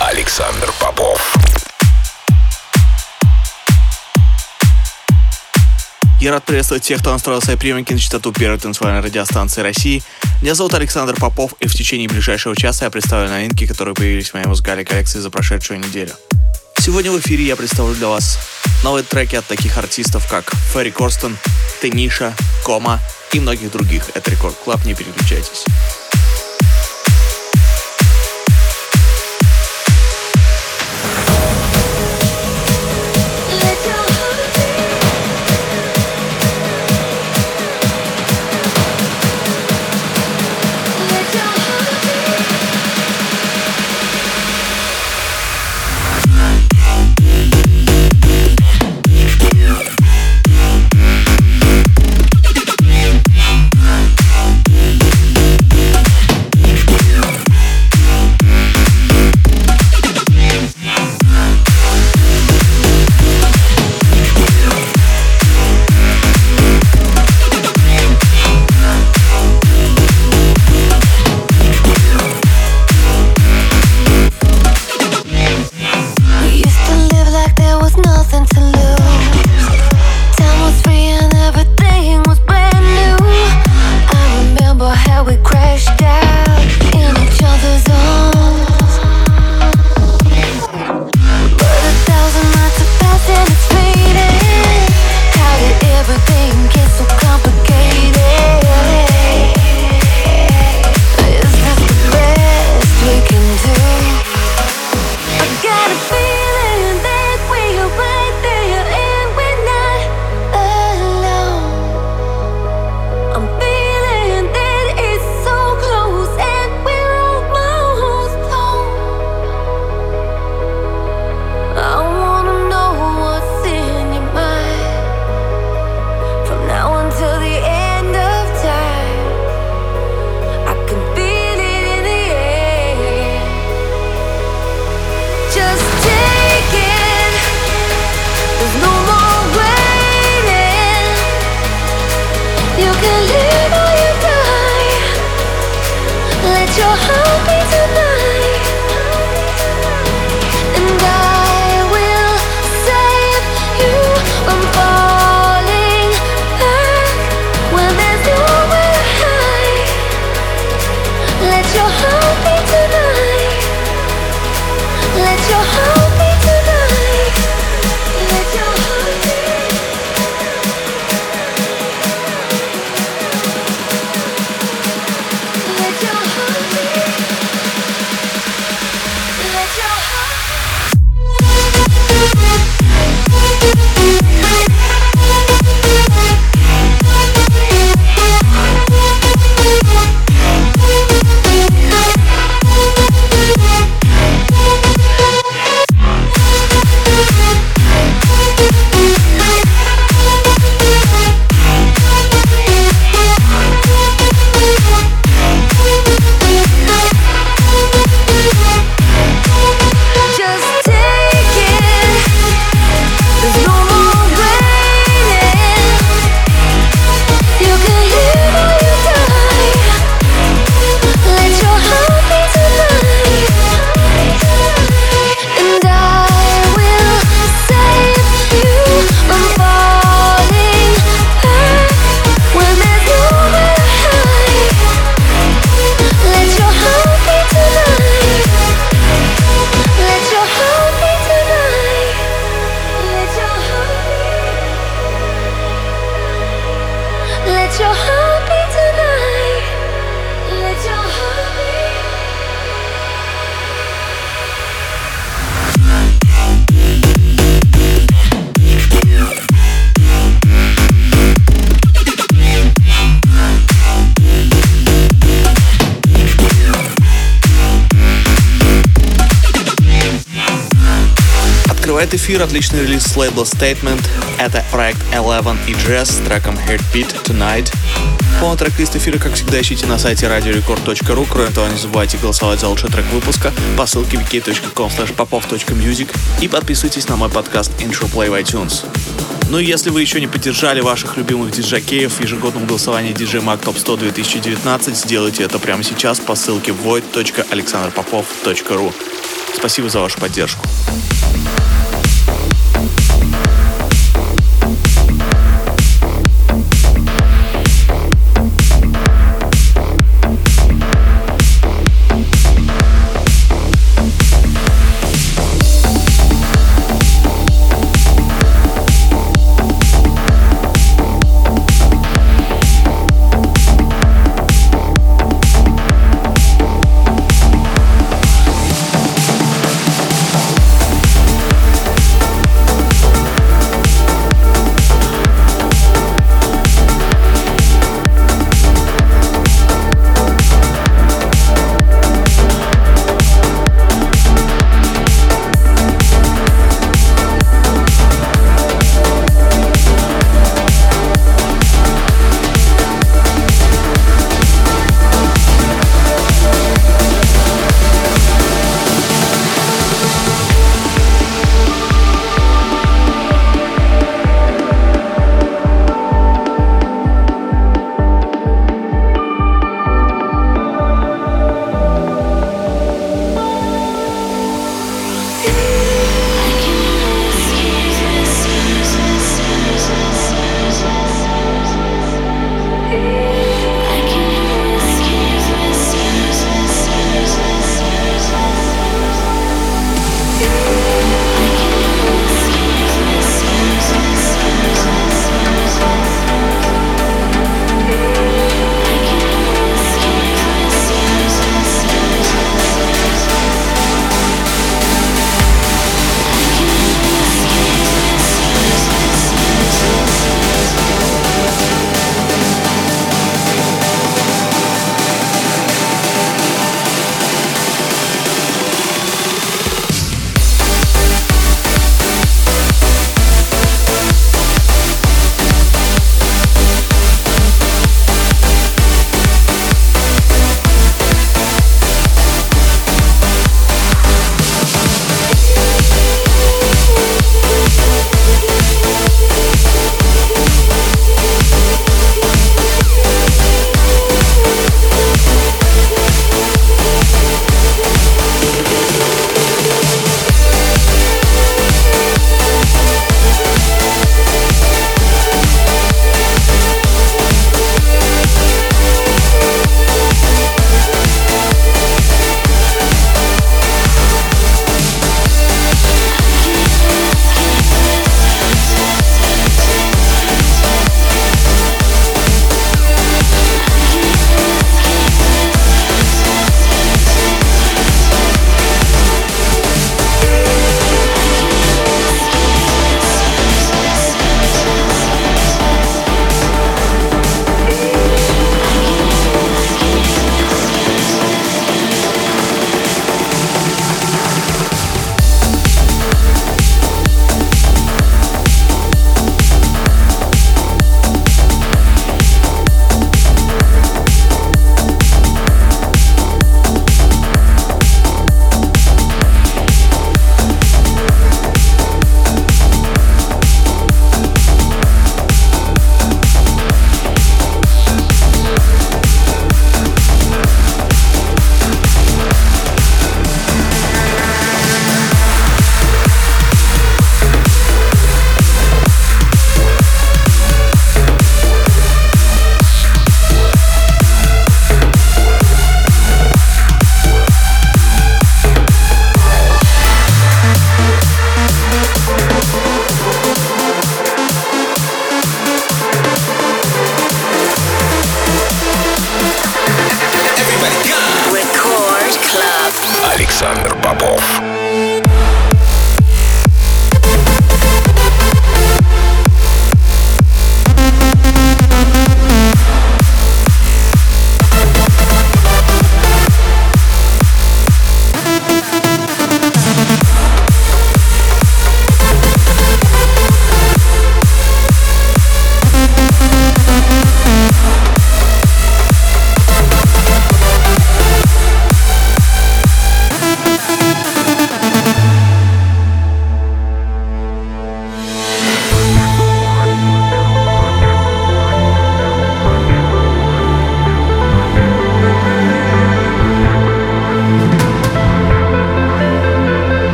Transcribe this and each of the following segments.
Александр Попов. Я рад приветствовать тех, кто настроил свои приемники на частоту первой танцевальной радиостанции России. Меня зовут Александр Попов, и в течение ближайшего часа я представлю новинки, которые появились в моей музыкальной коллекции за прошедшую неделю. Сегодня в эфире я представлю для вас новые треки от таких артистов, как Ferry Corsten, Tenishia, Кома и многих других. Это Record Club, не переключайтесь. Открывает эфир отличный релиз с лейбла Statement. Это проект Eleven и Jazz с треком Heartbeat Tonight. Полный трек-лист эфира, как всегда, ищите на сайте radiorecord.ru. Кроме того, не забывайте голосовать за лучший трек выпуска по ссылке wiki.com popov.music и подписывайтесь на мой подкаст Intro Play в iTunes. Ну и если вы еще не поддержали ваших любимых диджакеев в ежегодном голосовании DJ Mag Top 100 2019, сделайте это прямо сейчас по ссылке void.alexanderpopov.ru. Спасибо за вашу поддержку.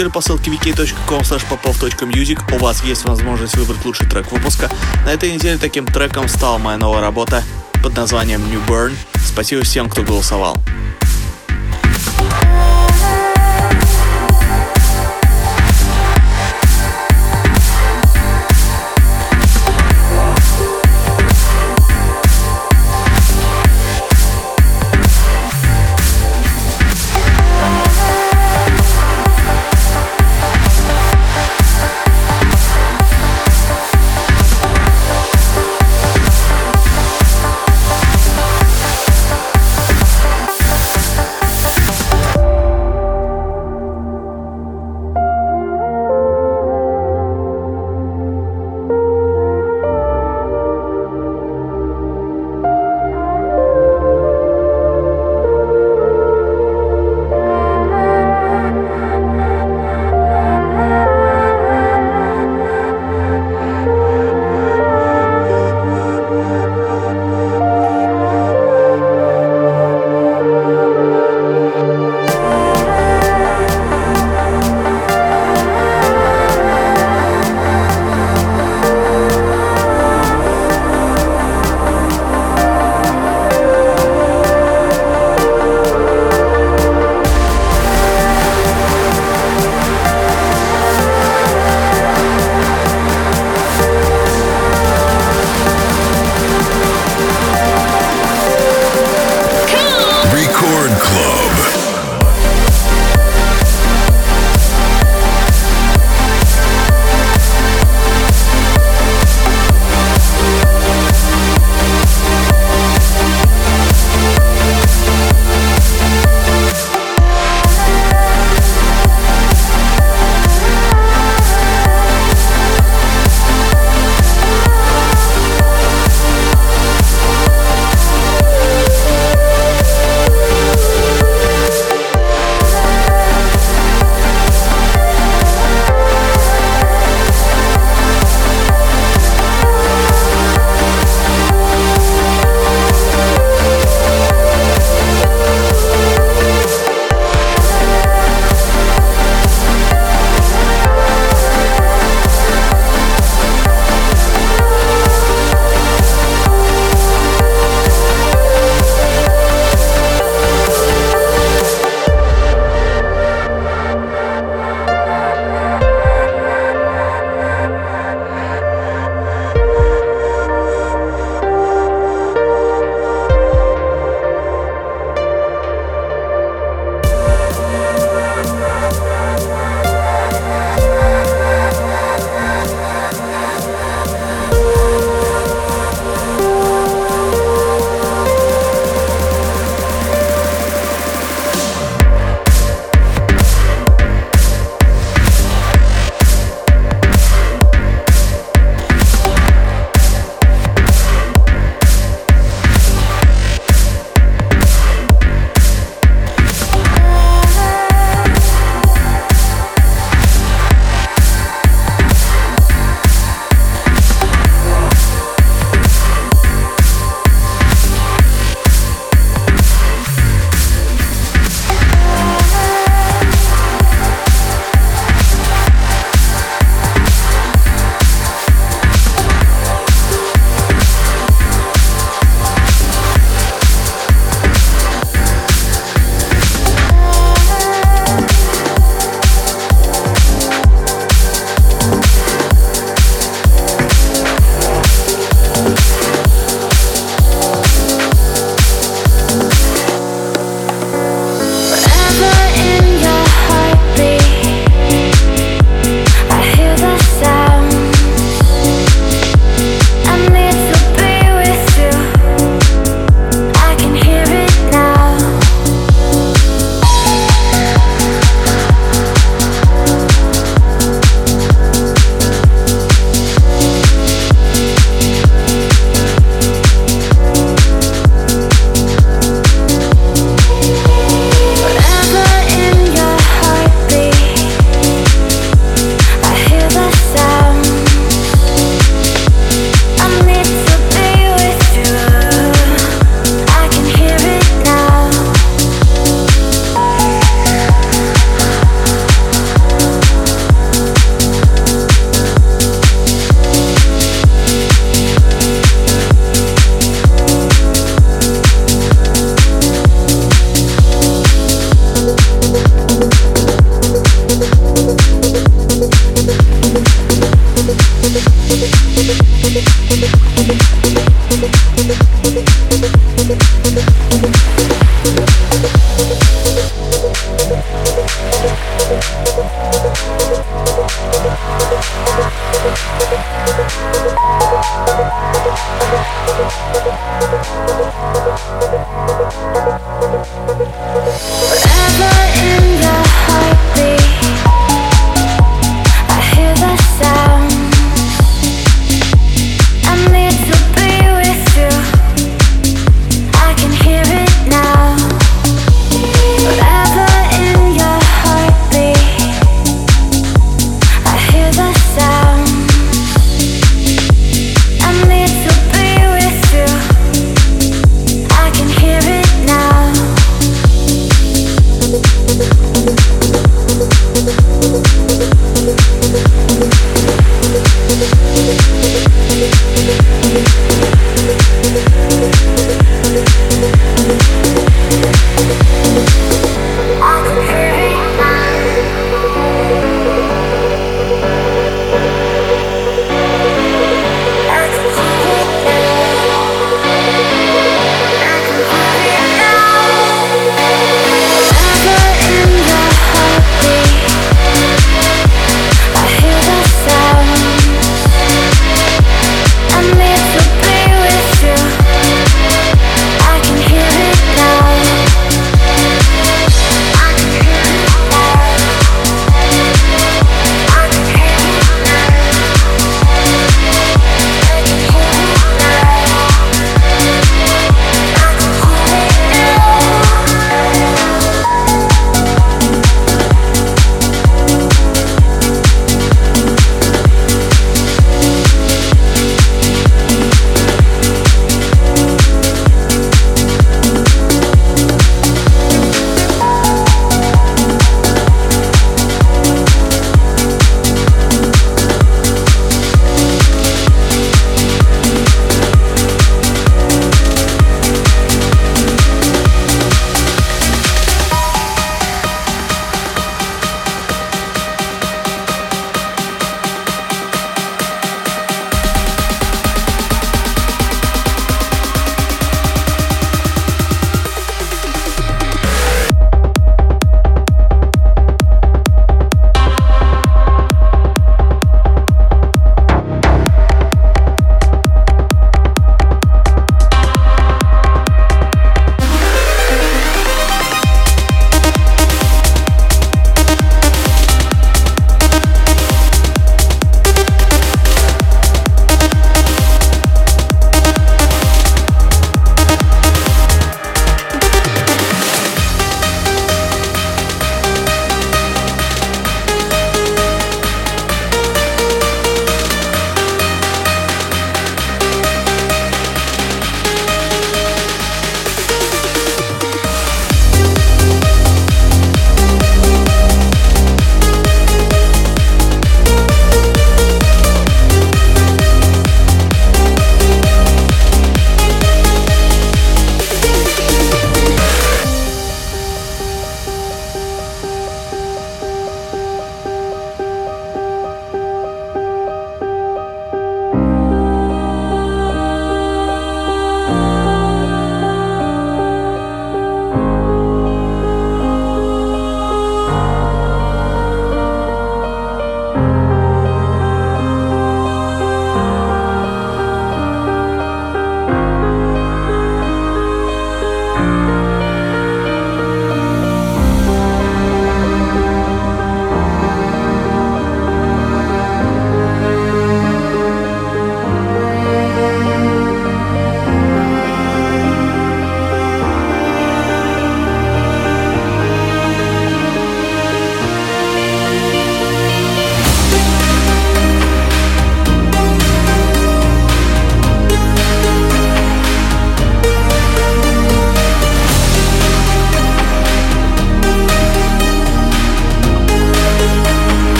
Неделю по ссылке wiki.com popov.music у вас есть возможность выбрать лучший трек выпуска. На этой неделе таким треком стала моя новая работа под названием New Burn. Спасибо всем, кто голосовал.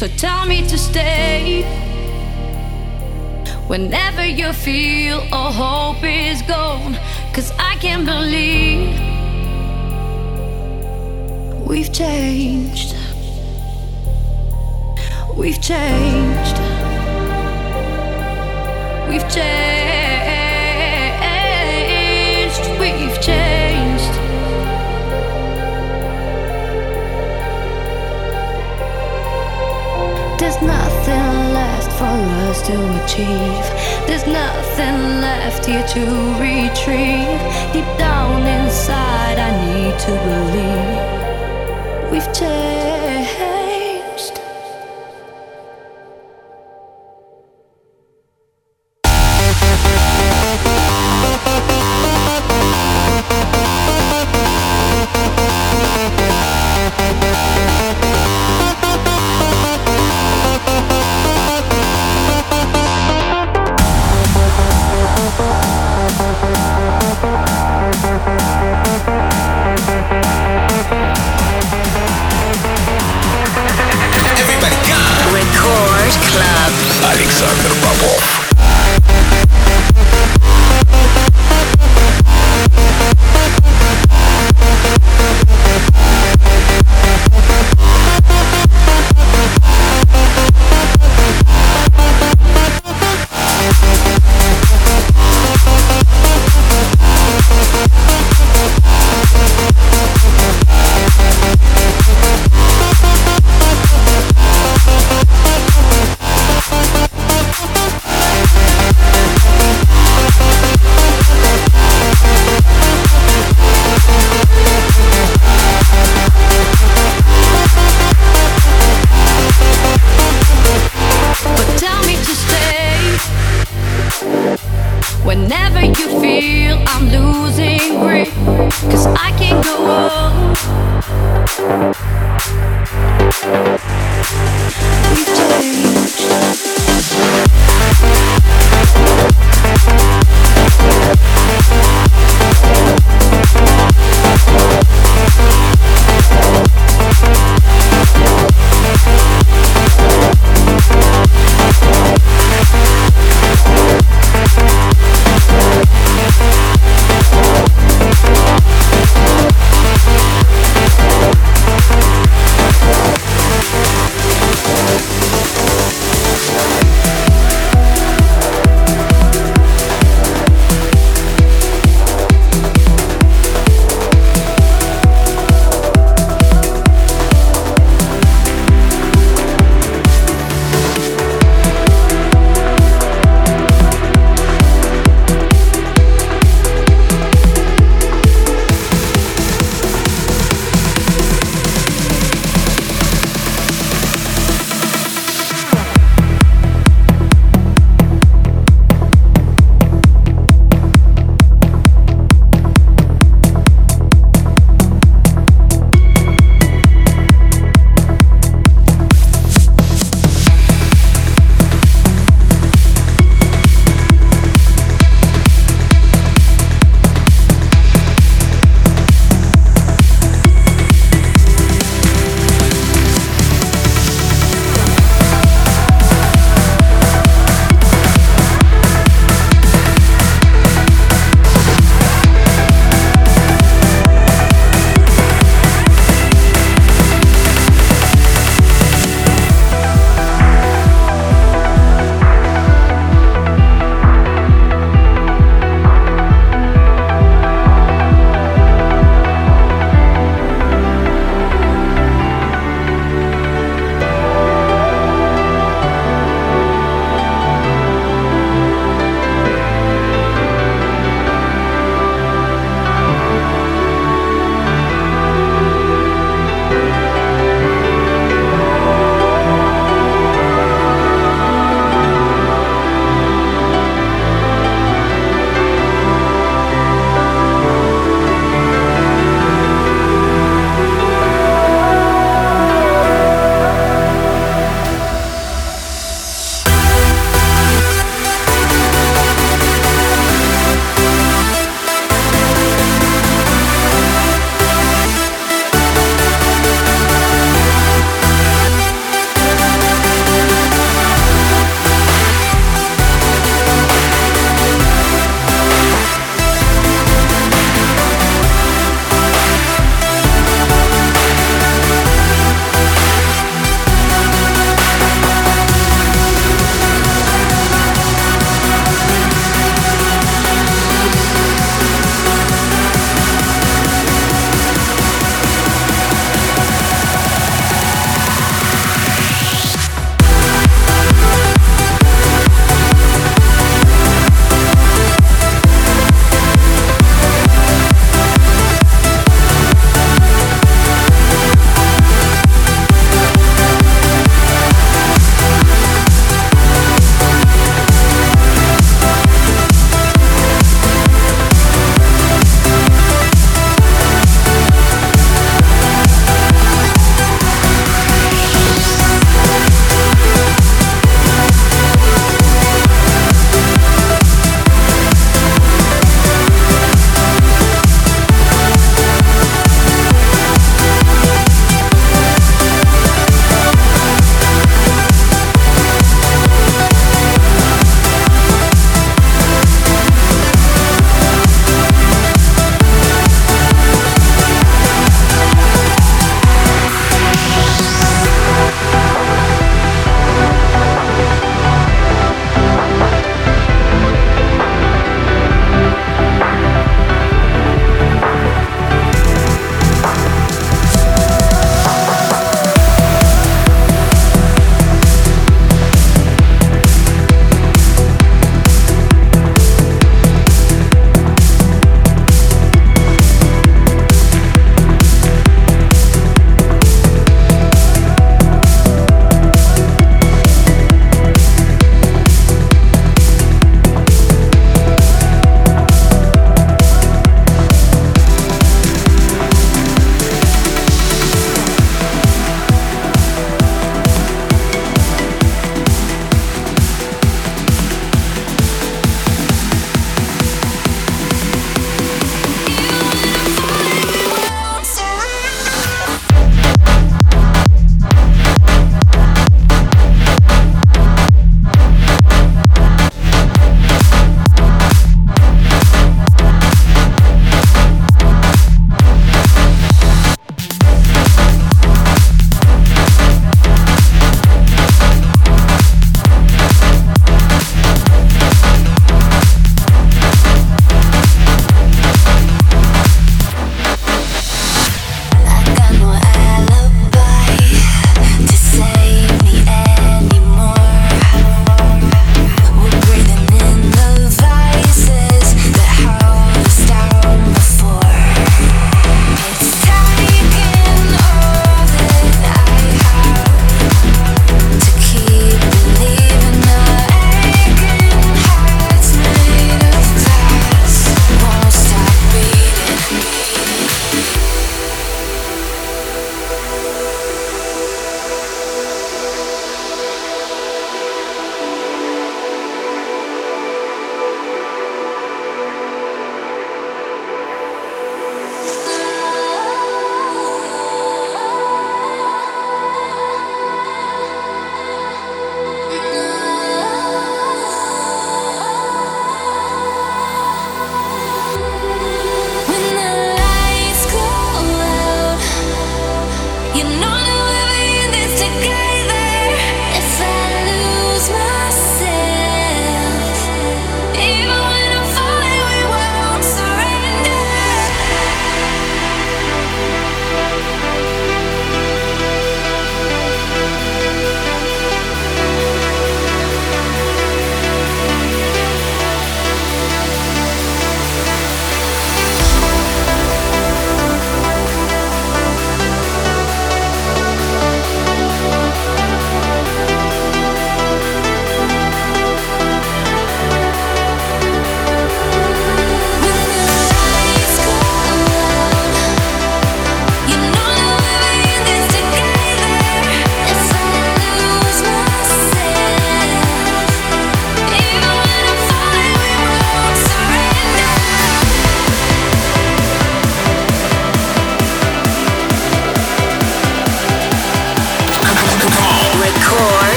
So tell me to stay. Whenever you feel all hope is gone, cause I can't believe we've changed. We've changed. We've changed. There's nothing left for us to achieve. There's nothing left here to retrieve. Deep down inside, I need to believe we've changed.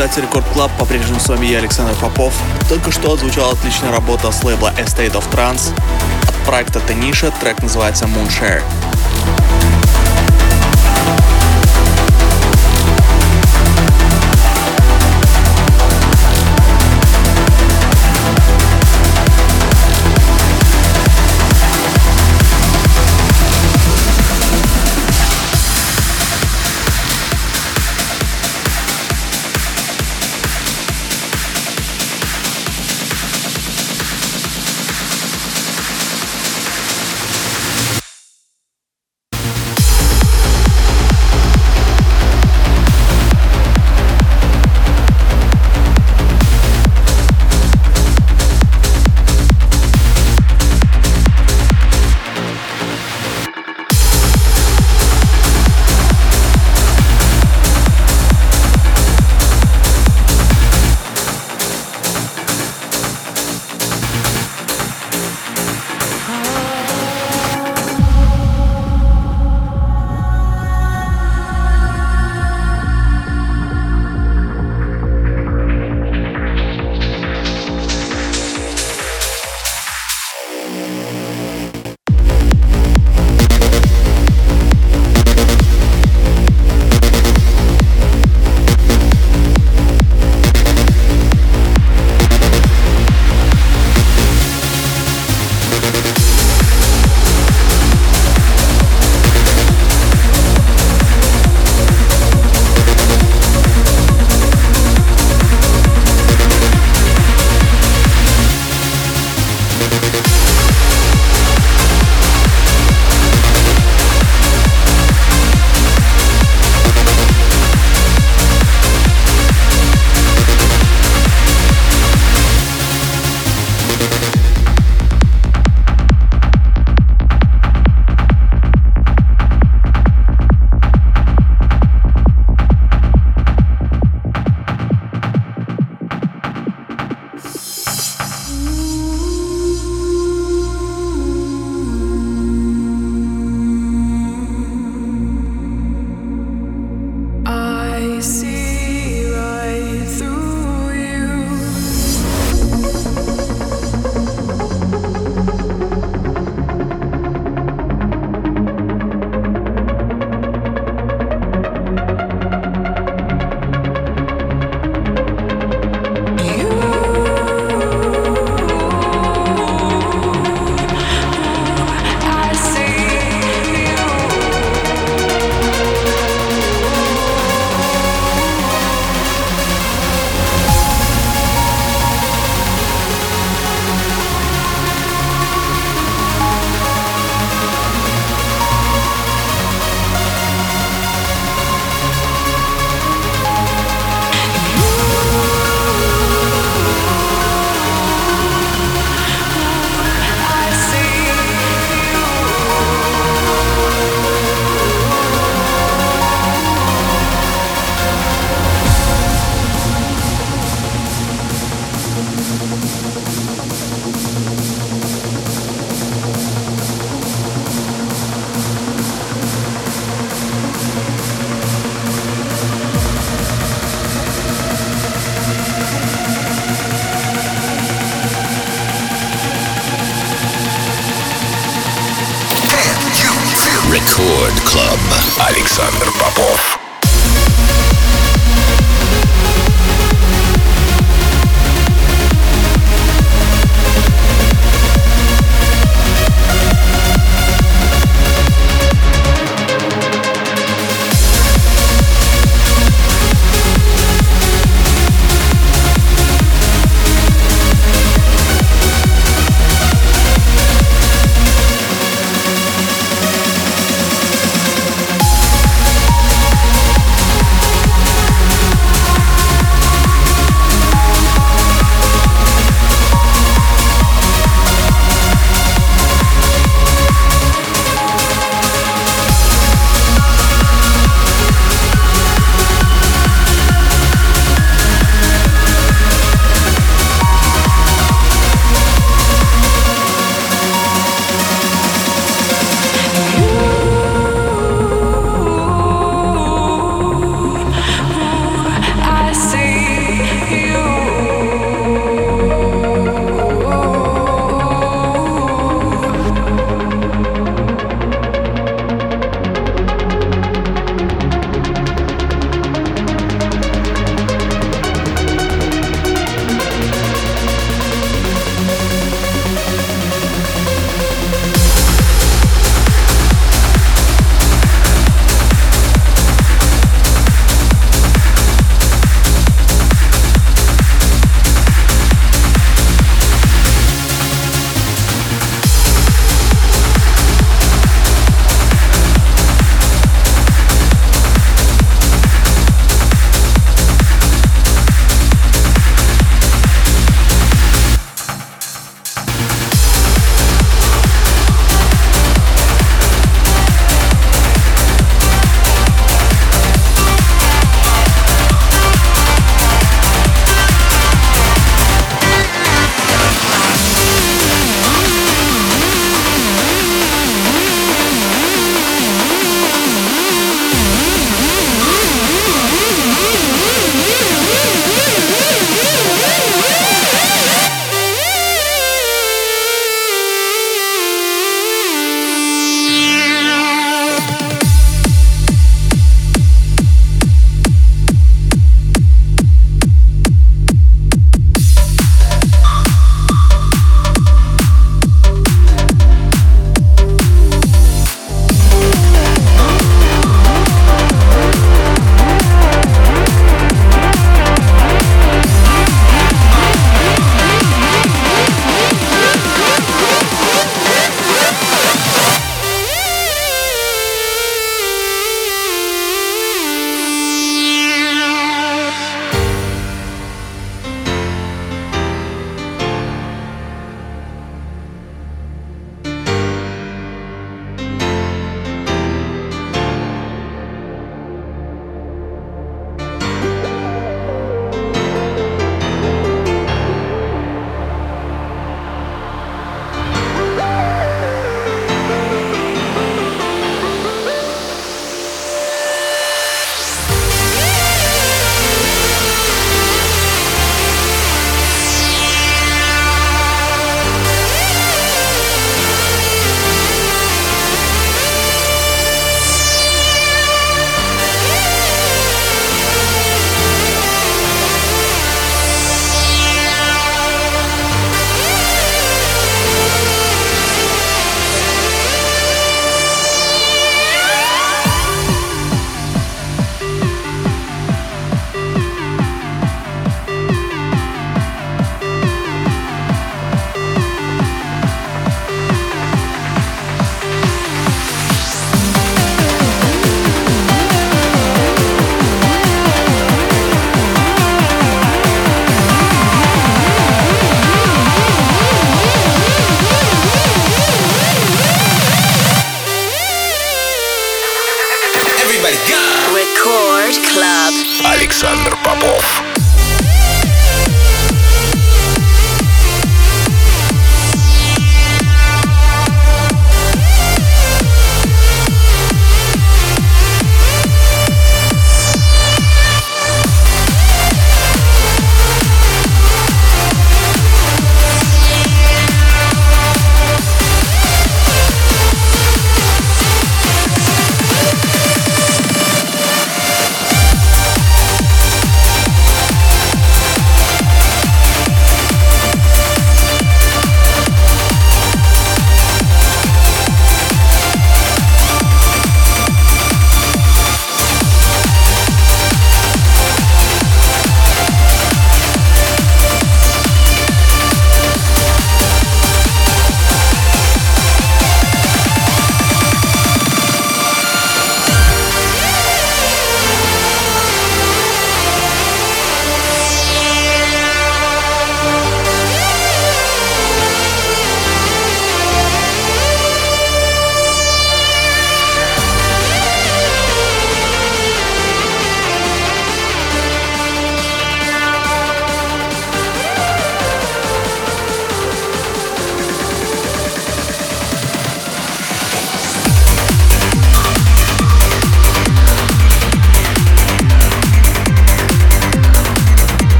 Продолжается Record Club. По-прежнему с вами я, Александр Попов. Только что отзвучала отличная работа с лейбла A State of Trance от проекта Tenishia. Трек называется Moonshare.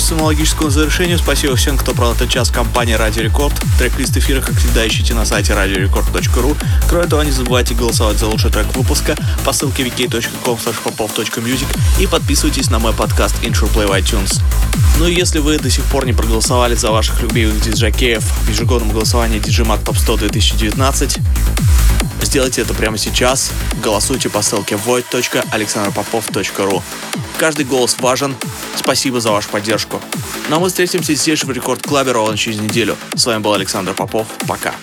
Подходит к логическому завершению. Спасибо всем, кто провел этот час в компании Радио Рекорд. Трек-лист эфира, как всегда, ищите на сайте radiorecord.ru. Кроме того, не забывайте голосовать за лучший трек выпуска по ссылке wiki.com и подписывайтесь на мой подкаст Intro Play в iTunes. Ну и если вы до сих пор не проголосовали за ваших любимых диджакеев в ежегодном голосовании DJ Mag Top 100 2019, Сделайте это прямо сейчас. Голосуйте по ссылке void.alexanderpopov.ru Каждый голос важен. Спасибо за вашу поддержку. Ну а мы встретимся здесь же в Рекорд Клабе ровно через неделю. С вами был Александр Попов. Пока.